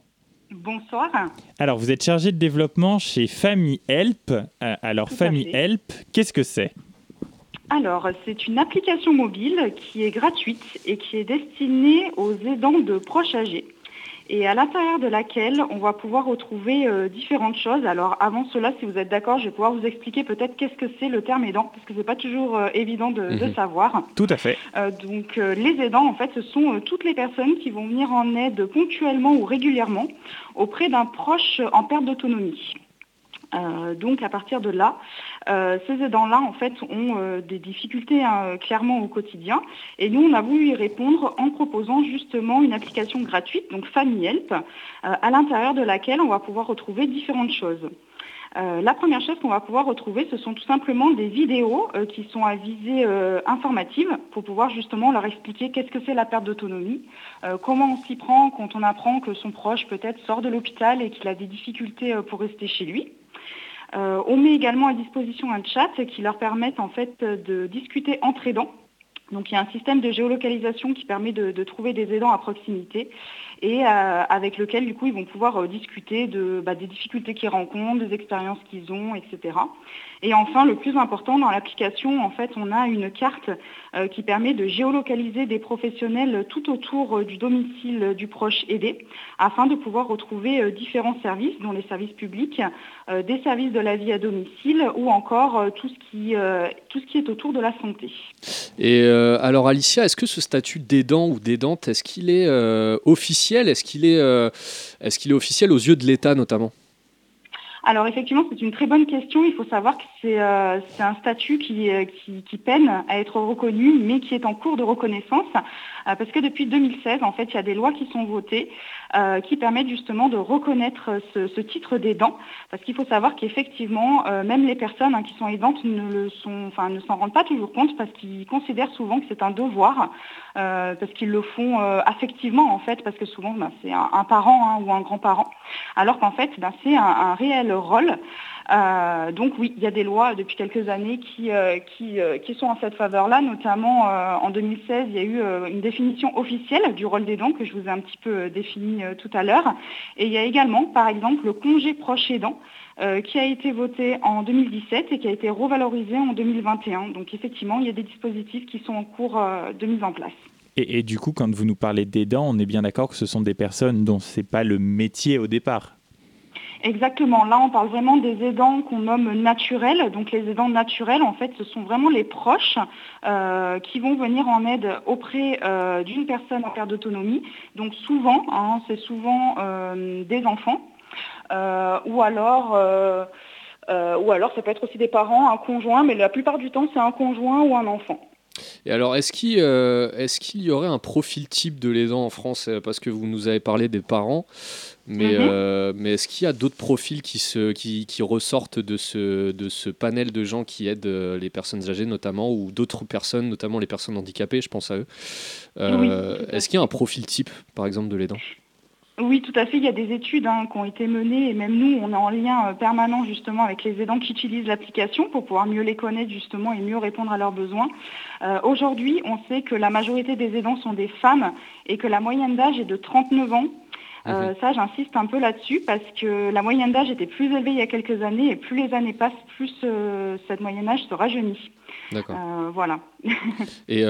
Bonsoir. Alors, vous êtes chargée de développement chez Family Help. Euh, alors, Family Help, qu'est-ce que c'est? Alors, c'est une application mobile qui est gratuite et qui est destinée aux aidants de proches âgés et à l'intérieur de laquelle on va pouvoir retrouver euh, différentes choses. Alors avant cela, si vous êtes d'accord, je vais pouvoir vous expliquer peut-être qu'est-ce que c'est le terme aidant, parce que ce n'est pas toujours euh, évident de, mhm. savoir. Tout à fait. Euh, donc les aidants, en fait, ce sont toutes les personnes qui vont venir en aide ponctuellement ou régulièrement auprès d'un proche en perte d'autonomie. Euh, donc à partir de là, euh, ces aidants-là en fait ont euh, des difficultés hein, clairement au quotidien et nous on a voulu y répondre en proposant justement une application gratuite, donc Family Help, à l'intérieur de laquelle on va pouvoir retrouver différentes choses. la première chose qu'on va pouvoir retrouver, ce sont tout simplement des vidéos qui sont à visée informative pour pouvoir justement leur expliquer qu'est-ce que c'est la perte d'autonomie, comment on s'y prend quand on apprend que son proche peut-être sort de l'hôpital et qu'il a des difficultés pour rester chez lui. Euh, on met également à disposition un chat qui leur permet en fait de discuter entre aidants. Donc il y a un système de géolocalisation qui permet de, trouver des aidants à proximité et euh, avec lequel du coup ils vont pouvoir euh, discuter bah, des difficultés qu'ils rencontrent, des expériences qu'ils ont, etc. Et enfin, le plus important dans l'application, en fait, on a une carte euh, qui permet de géolocaliser des professionnels tout autour du domicile du proche aidé afin de pouvoir retrouver différents services, dont les services publics, des services de la vie à domicile ou encore tout ce qui est autour de la santé. Et alors Alicia, est-ce que ce statut d'aidant ou d'aidante, est-ce qu'il est officiel est-ce qu'il est, euh, est, qu'il est officiel aux yeux de l'État notamment? Alors effectivement, c'est une très bonne question. Il faut savoir que c'est euh, un statut euh, qui, peine à être reconnu, mais qui est en cours de reconnaissance, parce que depuis 2016, en fait, il y a des lois qui sont votées euh, qui permettent justement de reconnaître ce, titre d'aidant. Parce qu'il faut savoir qu'effectivement, euh, même les personnes hein, qui sont aidantes ne le sont, enfin, ne s'en rendent pas toujours compte parce qu'ils considèrent souvent que c'est un devoir, euh, parce qu'ils le font affectivement en fait, parce que souvent ben, c'est un, parent hein, ou un grand-parent, alors qu'en fait ben, c'est un, réel rôle. Euh, donc oui, il y a des lois depuis quelques années qui, euh, euh, sont en cette faveur-là, notamment en 2016, il y a eu une définition officielle du rôle des dents que je vous ai un petit peu défini tout à l'heure. Et il y a également, par exemple, le congé proche aidant. qui a été voté en 2017 et qui a été revalorisé en 2021. Donc effectivement, il y a des dispositifs qui sont en cours de mise en place. Et, et, du coup, quand vous nous parlez d'aidants, on est bien d'accord que ce sont des personnes dont ce n'est pas le métier au départ Exactement. Là, on parle vraiment des aidants qu'on nomme naturels. Donc les aidants naturels, en fait, ce sont vraiment les proches euh, qui vont venir en aide auprès euh, d'une personne en perte d'autonomie. Donc souvent, hein, c'est souvent euh, des enfants. ou alors... ou alors ça peut être aussi des parents, un conjoint, mais la plupart du temps c'est un conjoint ou un enfant. Et alors, est-ce qu'il y aurait un profil type de l'aidant en France? Parce que vous nous avez parlé des parents. Mais, mhm. euh, mais est-ce qu'il y a d'autres profils qui, se, qui, qui, ressortent de ce, de ce panel de gens qui aident euh, les personnes âgées notamment, ou d'autres personnes, notamment les personnes handicapées, je pense à eux euh, Est-ce qu'il y a un profil type, par exemple, de l'aidant? Oui, tout à fait. Il y a des études hein, qui ont été menées et même nous, on est en lien permanent justement avec les aidants qui utilisent l'application pour pouvoir mieux les connaître justement et mieux répondre à leurs besoins. Aujourd'hui, on sait que la majorité des aidants sont des femmes et que la moyenne d'âge est de 39 ans. Euh, ça, j'insiste un peu là-dessus parce que la moyenne d'âge était plus élevée il y a quelques années et plus les années passent, plus euh, cette moyenne d'âge se rajeunit. D'accord. Euh, voilà. et,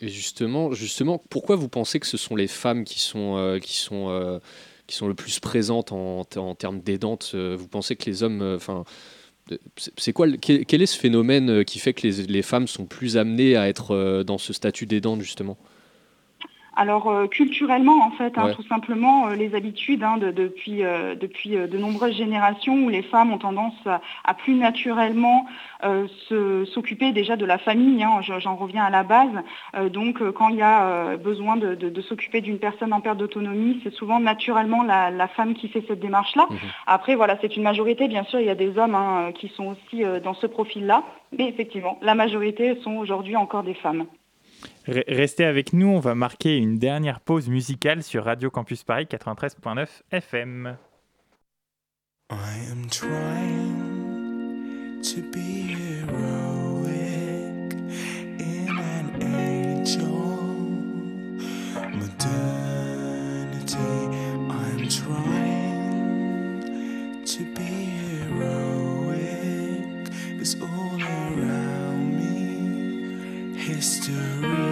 justement, justement, pourquoi vous pensez que ce sont les femmes qui sont, qui sont, qui sont le plus présentes en, en termes d'aidantes Vous pensez que les hommes, enfin, c'est quoi quel, est ce phénomène qui fait que les, les femmes sont plus amenées à être dans ce statut d'aidante justement? Alors euh, culturellement, en fait, hein, tout simplement, euh, les habitudes hein, de, depuis, euh, depuis de nombreuses générations où les femmes ont tendance à, plus naturellement s'occuper déjà de la famille, hein, j'en reviens à la base. donc quand il y a besoin de, s'occuper d'une personne en perte d'autonomie, c'est souvent naturellement la, femme qui fait cette démarche-là. Mhm. Après, voilà, c'est une majorité, bien sûr, il y a des hommes qui sont aussi dans ce profil-là, mais effectivement, la majorité sont aujourd'hui encore des femmes. Restez avec nous, on va marquer une dernière pause musicale sur Radio Campus Paris 93.9 FM. History.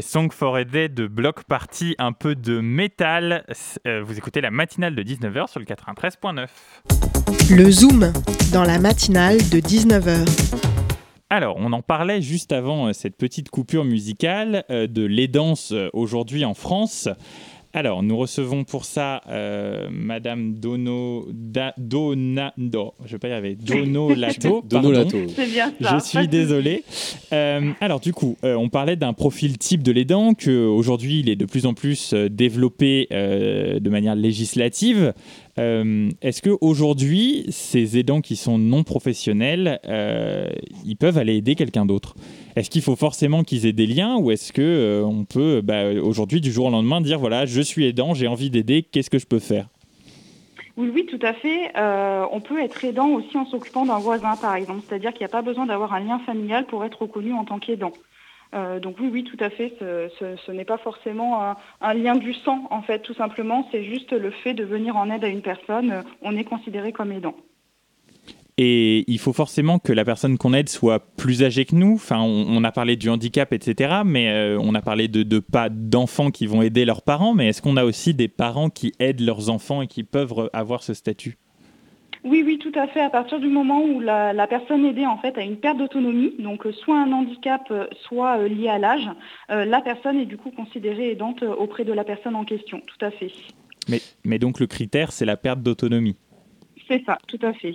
C'était Song for a Day de Block Party, un peu de métal. Euh, vous écoutez la matinale de 19h sur le 93.9. Le Zoom, dans la matinale de 19h. Alors, on en parlait juste avant euh, cette petite coupure musicale euh, de l'aidance aujourd'hui en France. Alors, nous recevons pour ça euh, Madame Dono, da, Dona, no, je vais pas y arriver, Dono Lato. Dono Lato. C'est bien ça. Je suis désolé. Euh, alors du coup, euh, on parlait d'un profil type de l'aidant que aujourd'hui il est de plus en plus développé euh, de manière législative. Euh, Est-ce que aujourd'hui, ces aidants qui sont non professionnels, euh, ils peuvent aller aider quelqu'un d'autre? Est-ce qu'il faut forcément qu'ils aient des liens ou est-ce que euh, on peut bah, aujourd'hui du jour au lendemain dire voilà, je suis aidant, j'ai envie d'aider, qu'est-ce que je peux faire? Oui, oui, tout à fait. On peut être aidant aussi en s'occupant d'un voisin, par exemple. C'est-à-dire qu'il n'y a pas besoin d'avoir un lien familial pour être reconnu en tant qu'aidant. Euh, donc oui, oui, tout à fait. Ce, n'est pas forcément un, lien du sang, en fait, tout simplement. C'est juste le fait de venir en aide à une personne. euh, On est considéré comme aidant. Et il faut forcément que la personne qu'on aide soit plus âgée que nous. Enfin, on, a parlé du handicap, etc. Mais euh, on a parlé de, pas d'enfants qui vont aider leurs parents. Mais est-ce qu'on a aussi des parents qui aident leurs enfants et qui peuvent avoir ce statut? Oui, oui, tout à fait. À partir du moment où la, la personne aidée en fait a une perte d'autonomie, donc euh, soit un handicap, euh, soit euh, lié à l'âge, euh, la personne est du coup considérée aidante auprès de la personne en question. Tout à fait. mais, mais donc le critère, c'est la perte d'autonomie. C'est ça, tout à fait.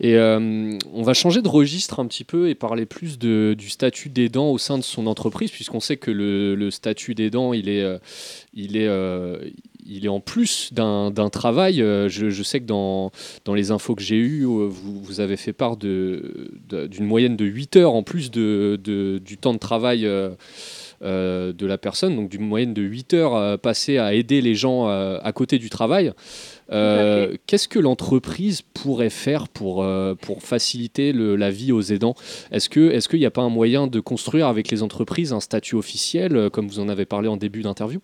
Et euh, on va changer de registre un petit peu et parler plus de, du statut d'aidant au sein de son entreprise, puisqu'on sait que le, le statut d'aidant, il est, euh, il est, euh, il est en plus d'un travail. Euh, Je, je sais que dans, dans les infos que j'ai eues, euh, vous, vous avez fait part de- de- d'une moyenne de 8 heures en plus de, du temps de travail. euh, de la personne, donc d'une moyenne de 8 heures euh, passées à aider les gens euh, à côté du travail. Qu'est-ce que l'entreprise pourrait faire pour, pour faciliter le- la vie aux aidants? Est-ce qu'il est qu'il n'y a pas un moyen de construire avec les entreprises un statut officiel, comme vous en avez parlé en début d'interview?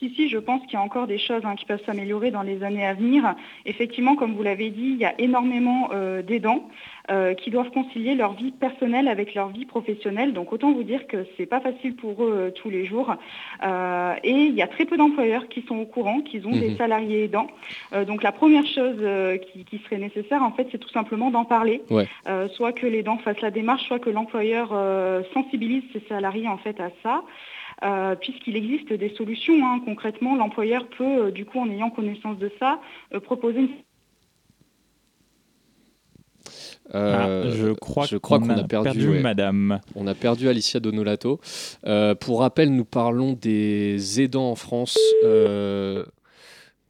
Si, si, je pense qu'il y a encore des choses hein, qui peuvent s'améliorer dans les années à venir. Effectivement, comme vous l'avez dit, il y a énormément euh, d'aidants euh, qui doivent concilier leur vie personnelle avec leur vie professionnelle. Donc autant vous dire que c'est pas facile pour eux euh, tous les jours. Et il y a très peu d'employeurs qui sont au courant qu'ils ont des Mhm. salariés aidants. Donc la première chose qui, qui serait nécessaire, en fait, c'est tout simplement d'en parler. Ouais. Soit que l'aidant fasse la démarche, soit que l'employeur sensibilise ses salariés en fait à ça. Euh, puisqu'il existe des solutions. hein. Concrètement, l'employeur peut, euh, du coup, en ayant connaissance de ça, euh, proposer une Euh, Ah, je crois je crois qu'on a perdu, ouais. Madame. On a perdu Alicia Donolato. Euh, pour rappel, nous parlons des aidants en France.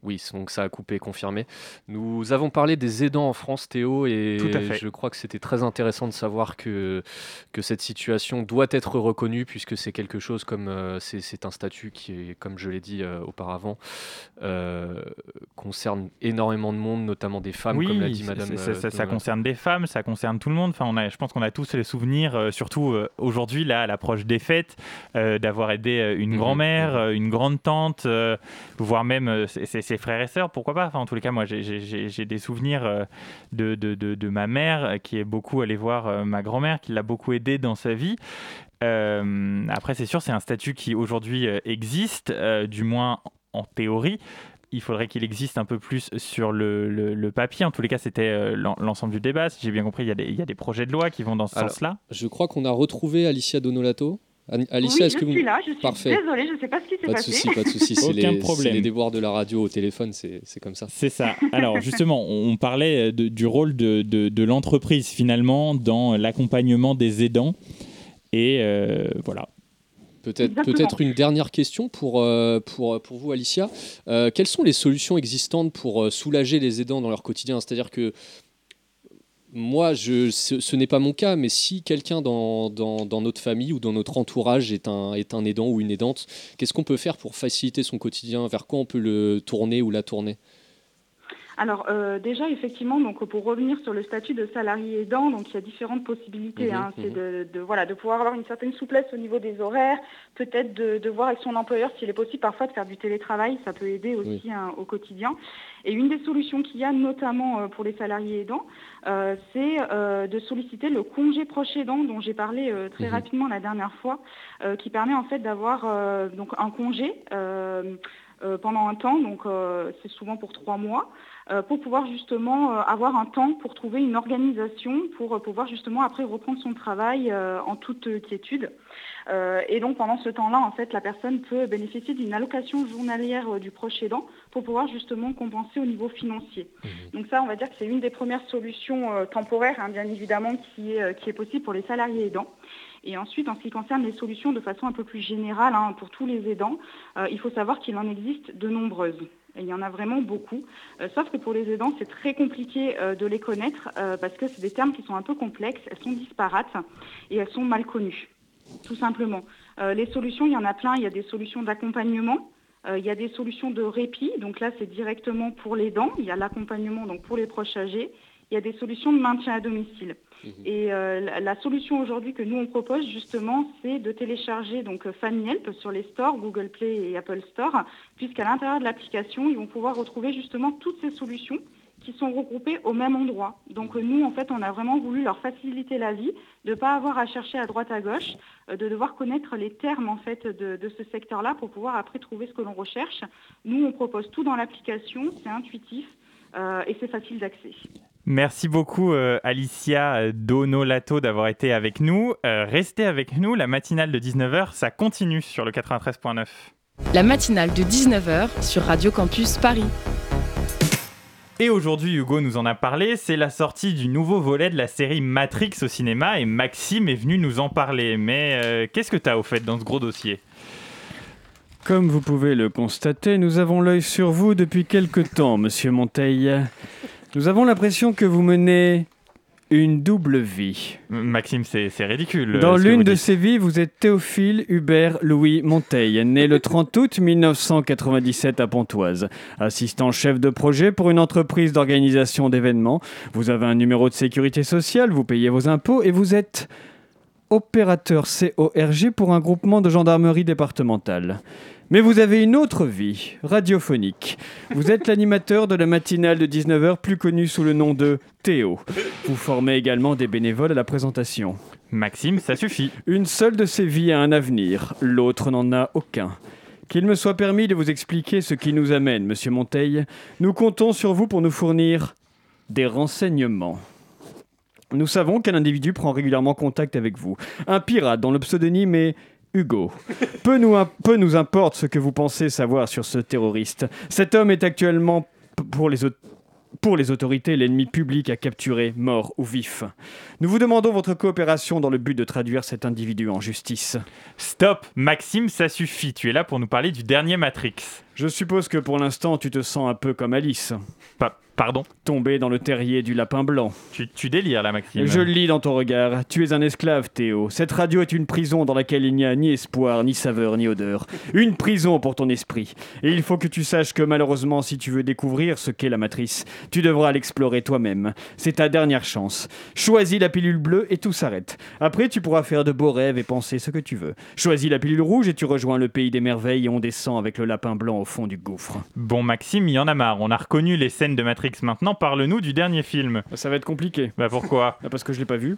Oui, donc ça a coupé, confirmé. Nous avons parlé des aidants en France, Théo, et je crois que c'était très intéressant de savoir que, que cette situation doit être reconnue, puisque c'est quelque chose comme euh, c'est un statut qui est, comme je l'ai dit euh, auparavant, euh, concerne énormément de monde, notamment des femmes, oui, comme l'a dit Madame. ça, ça Donolato. concerne des femmes, ça concerne tout le monde. Enfin, on a, je pense qu'on a tous les souvenirs, surtout aujourd'hui, là, à l'approche des fêtes, d'avoir aidé une Mhm, grand-mère, mhm. une grande-tante, euh, voire même ses frères et sœurs, pourquoi pas? Enfin, en tous les cas, moi, j'ai- des souvenirs euh, de, de, de- de ma mère euh, qui est beaucoup allée voir euh, ma grand-mère, qui l'a beaucoup aidée dans sa vie. Euh, après, c'est sûr, c'est un statut qui aujourd'hui existe, euh, du moins en théorie. Il faudrait qu'il existe un peu plus sur le, le- le papier. En tous les cas, c'était euh, l'en- l'ensemble du débat. Si j'ai bien compris, il y, a des, il y a des projets de loi qui vont dans ce sens-là. Je crois qu'on a retrouvé Alicia Donolato. Alicia, oui, est-ce je que vous... suis là, je suis Parfait. désolée, je ne sais pas ce qui s'est Pas de passé. souci, pas de souci. C'est Aucun les, problème. c'est les déboires de la radio au téléphone, c'est c'est comme ça. C'est ça. Alors justement, on parlait de- du rôle de, de- de l'entreprise finalement dans l'accompagnement des aidants. Et euh, voilà. Peut-être une dernière question pour, euh, pour, pour vous, Alicia. Euh, quelles sont les solutions existantes pour soulager les aidants dans leur quotidien? C'est-à-dire que moi, je, ce, n'est pas mon cas, mais si quelqu'un dans, dans, dans notre famille ou dans notre entourage est un, est un aidant ou une aidante, qu'est-ce qu'on peut faire pour faciliter son quotidien? Vers quoi on peut le tourner ou la tourner? Alors euh, déjà effectivement donc pour revenir sur le statut de salarié aidant donc il y a différentes possibilités Mhm, hein. c'est mhm. de, de- voilà de pouvoir avoir une certaine souplesse au niveau des horaires peut-être de, de voir avec son employeur s'il est possible parfois de faire du télétravail ça peut aider aussi hein, au quotidien et une des solutions qu'il y a notamment euh, pour les salariés aidants euh, c'est euh, de solliciter le congé proche aidant dont j'ai parlé très Mhm. rapidement la dernière fois qui permet en fait d'avoir donc un congé pendant un temps, donc euh, c'est souvent pour trois mois, pour pouvoir justement euh, avoir un temps pour trouver une organisation, pour euh, pouvoir justement après reprendre son travail euh, en toute euh, quiétude. Euh, et donc pendant ce temps-là, en fait, la personne peut bénéficier d'une allocation journalière euh, du proche aidant pour pouvoir justement compenser au niveau financier. Donc ça, on va dire que c'est une des premières solutions euh, temporaires, hein, bien évidemment, qui est, euh, qui est possible pour les salariés aidants. Et ensuite, en ce qui concerne les solutions de façon un peu plus générale hein, pour tous les aidants, euh, il faut savoir qu'il en existe de nombreuses. Il y en a vraiment beaucoup. Euh, sauf que pour les aidants, c'est très compliqué euh, de les connaître parce que c'est des termes qui sont un peu complexes, elles sont disparates et elles sont mal connues, tout simplement. Les solutions, il y en a plein. Il y a des solutions d'accompagnement. il y a des solutions de répit, donc là c'est directement pour les dents. Il y a l'accompagnement pour les proches âgés. Il y a des solutions de maintien à domicile. Et euh, la, la solution aujourd'hui que nous on propose justement, c'est de télécharger donc euh, Family Help sur les stores Google Play et Apple Store, puisqu'à l'intérieur de l'application, ils vont pouvoir retrouver justement toutes ces solutions qui sont regroupées au même endroit. Donc euh, nous, en fait, on a vraiment voulu leur faciliter la vie, de ne pas avoir à chercher à droite à gauche, de devoir connaître les termes en fait de, de ce secteur-là pour pouvoir après trouver ce que l'on recherche. Nous, on propose tout dans l'application, c'est intuitif euh, et c'est facile d'accès. Merci beaucoup euh, Alicia Donolato d'avoir été avec nous. Euh, restez avec nous, la matinale de 19h, ça continue sur le 93.9. La matinale de 19h sur Radio Campus Paris. Et aujourd'hui, Hugo nous en a parlé, c'est la sortie du nouveau volet de la série Matrix au cinéma et Maxime est venu nous en parler. Mais euh, qu'est-ce que tu as au fait dans ce gros dossier? Comme vous pouvez le constater, nous avons l'œil sur vous depuis quelque temps, monsieur Monteil. Nous avons l'impression que vous menez une double vie. Maxime, c'est ridicule. euh, Dans l'une de dites. ces vies, vous êtes Théophile Hubert Louis Monteil, né le 30 août 1997 à Pontoise. Assistant chef de projet pour une entreprise d'organisation d'événements. Vous avez un numéro de sécurité sociale, vous payez vos impôts et vous êtes opérateur CORG pour un groupement de gendarmerie départementale. Mais vous avez une autre vie, radiophonique. Vous êtes l'animateur de la matinale de 19h, plus connue sous le nom de Théo. Vous formez également des bénévoles à la présentation. Maxime, ça suffit. Une seule de ces vies a un avenir, l'autre n'en a aucun. Qu'il me soit permis de vous expliquer ce qui nous amène, monsieur Monteil. Nous comptons sur vous pour nous fournir des renseignements. Nous savons qu'un individu prend régulièrement contact avec vous. Un pirate dont le pseudonyme est Hugo. Peu nous, peu nous importe ce que vous pensez savoir sur ce terroriste. Cet homme est actuellement, pour les, pour les autorités, l'ennemi public à capturer, mort ou vif. Nous vous demandons votre coopération dans le but de traduire cet individu en justice. Stop, Maxime, ça suffit. Tu es là pour nous parler du dernier Matrix. Je suppose que pour l'instant, tu te sens un peu comme Alice, Pa- pardon tombée dans le terrier du lapin blanc. tu, tu délires là, Maxime. Je le lis dans ton regard. Tu es un esclave, Théo. Cette radio est une prison dans laquelle il n'y a ni espoir, ni saveur, ni odeur. Une prison pour ton esprit. Et il faut que tu saches que malheureusement, si tu veux découvrir ce qu'est la matrice, tu devras l'explorer toi-même. C'est ta dernière chance. Choisis la pilule bleue et tout s'arrête. Après, tu pourras faire de beaux rêves et penser ce que tu veux. Choisis la pilule rouge et tu rejoins le pays des merveilles et on descend avec le lapin blanc au fond du gouffre. Bon, Maxime, il y en a marre. On a reconnu les scènes de Matrix. Maintenant, parle-nous du dernier film. Ça va être compliqué. Bah pourquoi Ah, Parce que je l'ai pas vu.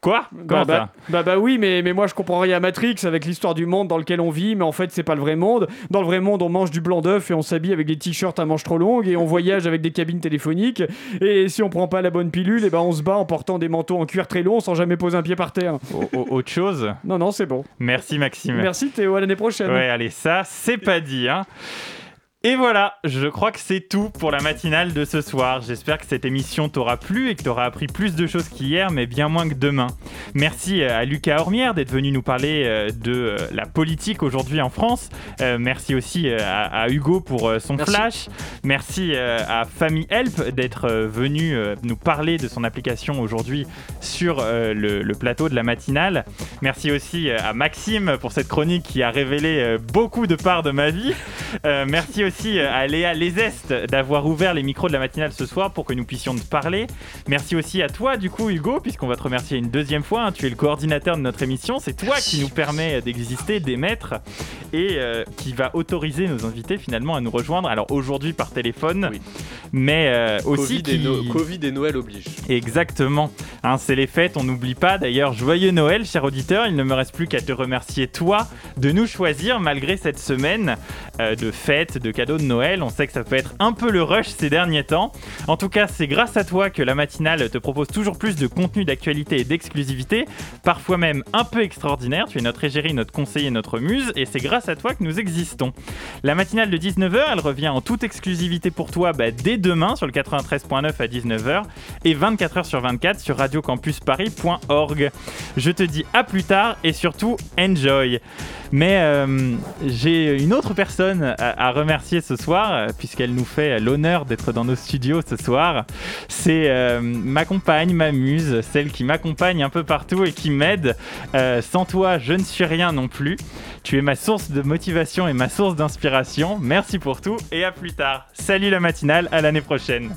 Quoi? Comment bah, bah, ça? bah, bah oui, mais, mais moi je comprends rien à Matrix avec l'histoire du monde dans lequel on vit, mais en fait c'est pas le vrai monde. Dans le vrai monde, on mange du blanc d'œuf et on s'habille avec des t-shirts à manches trop longues et on voyage avec des cabines téléphoniques. Et si on prend pas la bonne pilule, et ben on se bat en portant des manteaux en cuir très longs sans jamais poser un pied par terre. O- Autre chose? Non, non, c'est bon. Merci, Maxime. Merci Théo, à l'année prochaine. Ouais, allez, ça, c'est pas dit, hein. Et voilà, je crois que c'est tout pour la matinale de ce soir. J'espère que cette émission t'aura plu et que t'auras appris plus de choses qu'hier, mais bien moins que demain. Merci euh, à Lucas Ormière d'être venu nous parler euh, de euh, la politique aujourd'hui en France. Merci aussi à, Hugo pour son Merci. flash. Merci à Family Help d'être venu nous parler de son application aujourd'hui sur le, plateau de la matinale. Merci aussi à Maxime pour cette chronique qui a révélé beaucoup de parts de ma vie. Merci aussi aussi euh, à Léa Lesest d'avoir ouvert les micros de la matinale ce soir pour que nous puissions te parler. Merci aussi à toi, du coup, Hugo, puisqu'on va te remercier une deuxième fois. hein. Tu es le coordinateur de notre émission. C'est toi qui nous permet d'exister, d'émettre et euh, qui va autoriser nos invités finalement à nous rejoindre. Alors aujourd'hui par téléphone, Oui. mais euh, aussi Covid, et qui- No- Covid et Noël oblige. Exactement. Hein, c'est les fêtes, on n'oublie pas. D'ailleurs, joyeux Noël, cher auditeur. Il ne me reste plus qu'à te remercier, toi, de nous choisir malgré cette semaine euh, de fêtes, de de Noël. On sait que ça peut être un peu le rush ces derniers temps. En tout cas, c'est grâce à toi que la matinale te propose toujours plus de contenu d'actualité et d'exclusivité, parfois même un peu extraordinaire. Tu es notre égérie, notre conseiller, notre muse, et c'est grâce à toi que nous existons. La matinale de 19h, elle revient en toute exclusivité pour toi bah, dès demain sur le 93.9 à 19h et 24h sur 24 sur radiocampusparis.org. Je te dis à plus tard et surtout enjoy. Mais euh, j'ai une autre personne à remercier ce soir, euh, puisqu'elle nous fait l'honneur d'être dans nos studios ce soir. C'est euh, ma compagne, ma muse, celle qui m'accompagne un peu partout et qui m'aide. Euh, sans toi, je ne suis rien non plus. Tu es ma source de motivation et ma source d'inspiration. Merci pour tout et à plus tard. Salut la matinale, à l'année prochaine.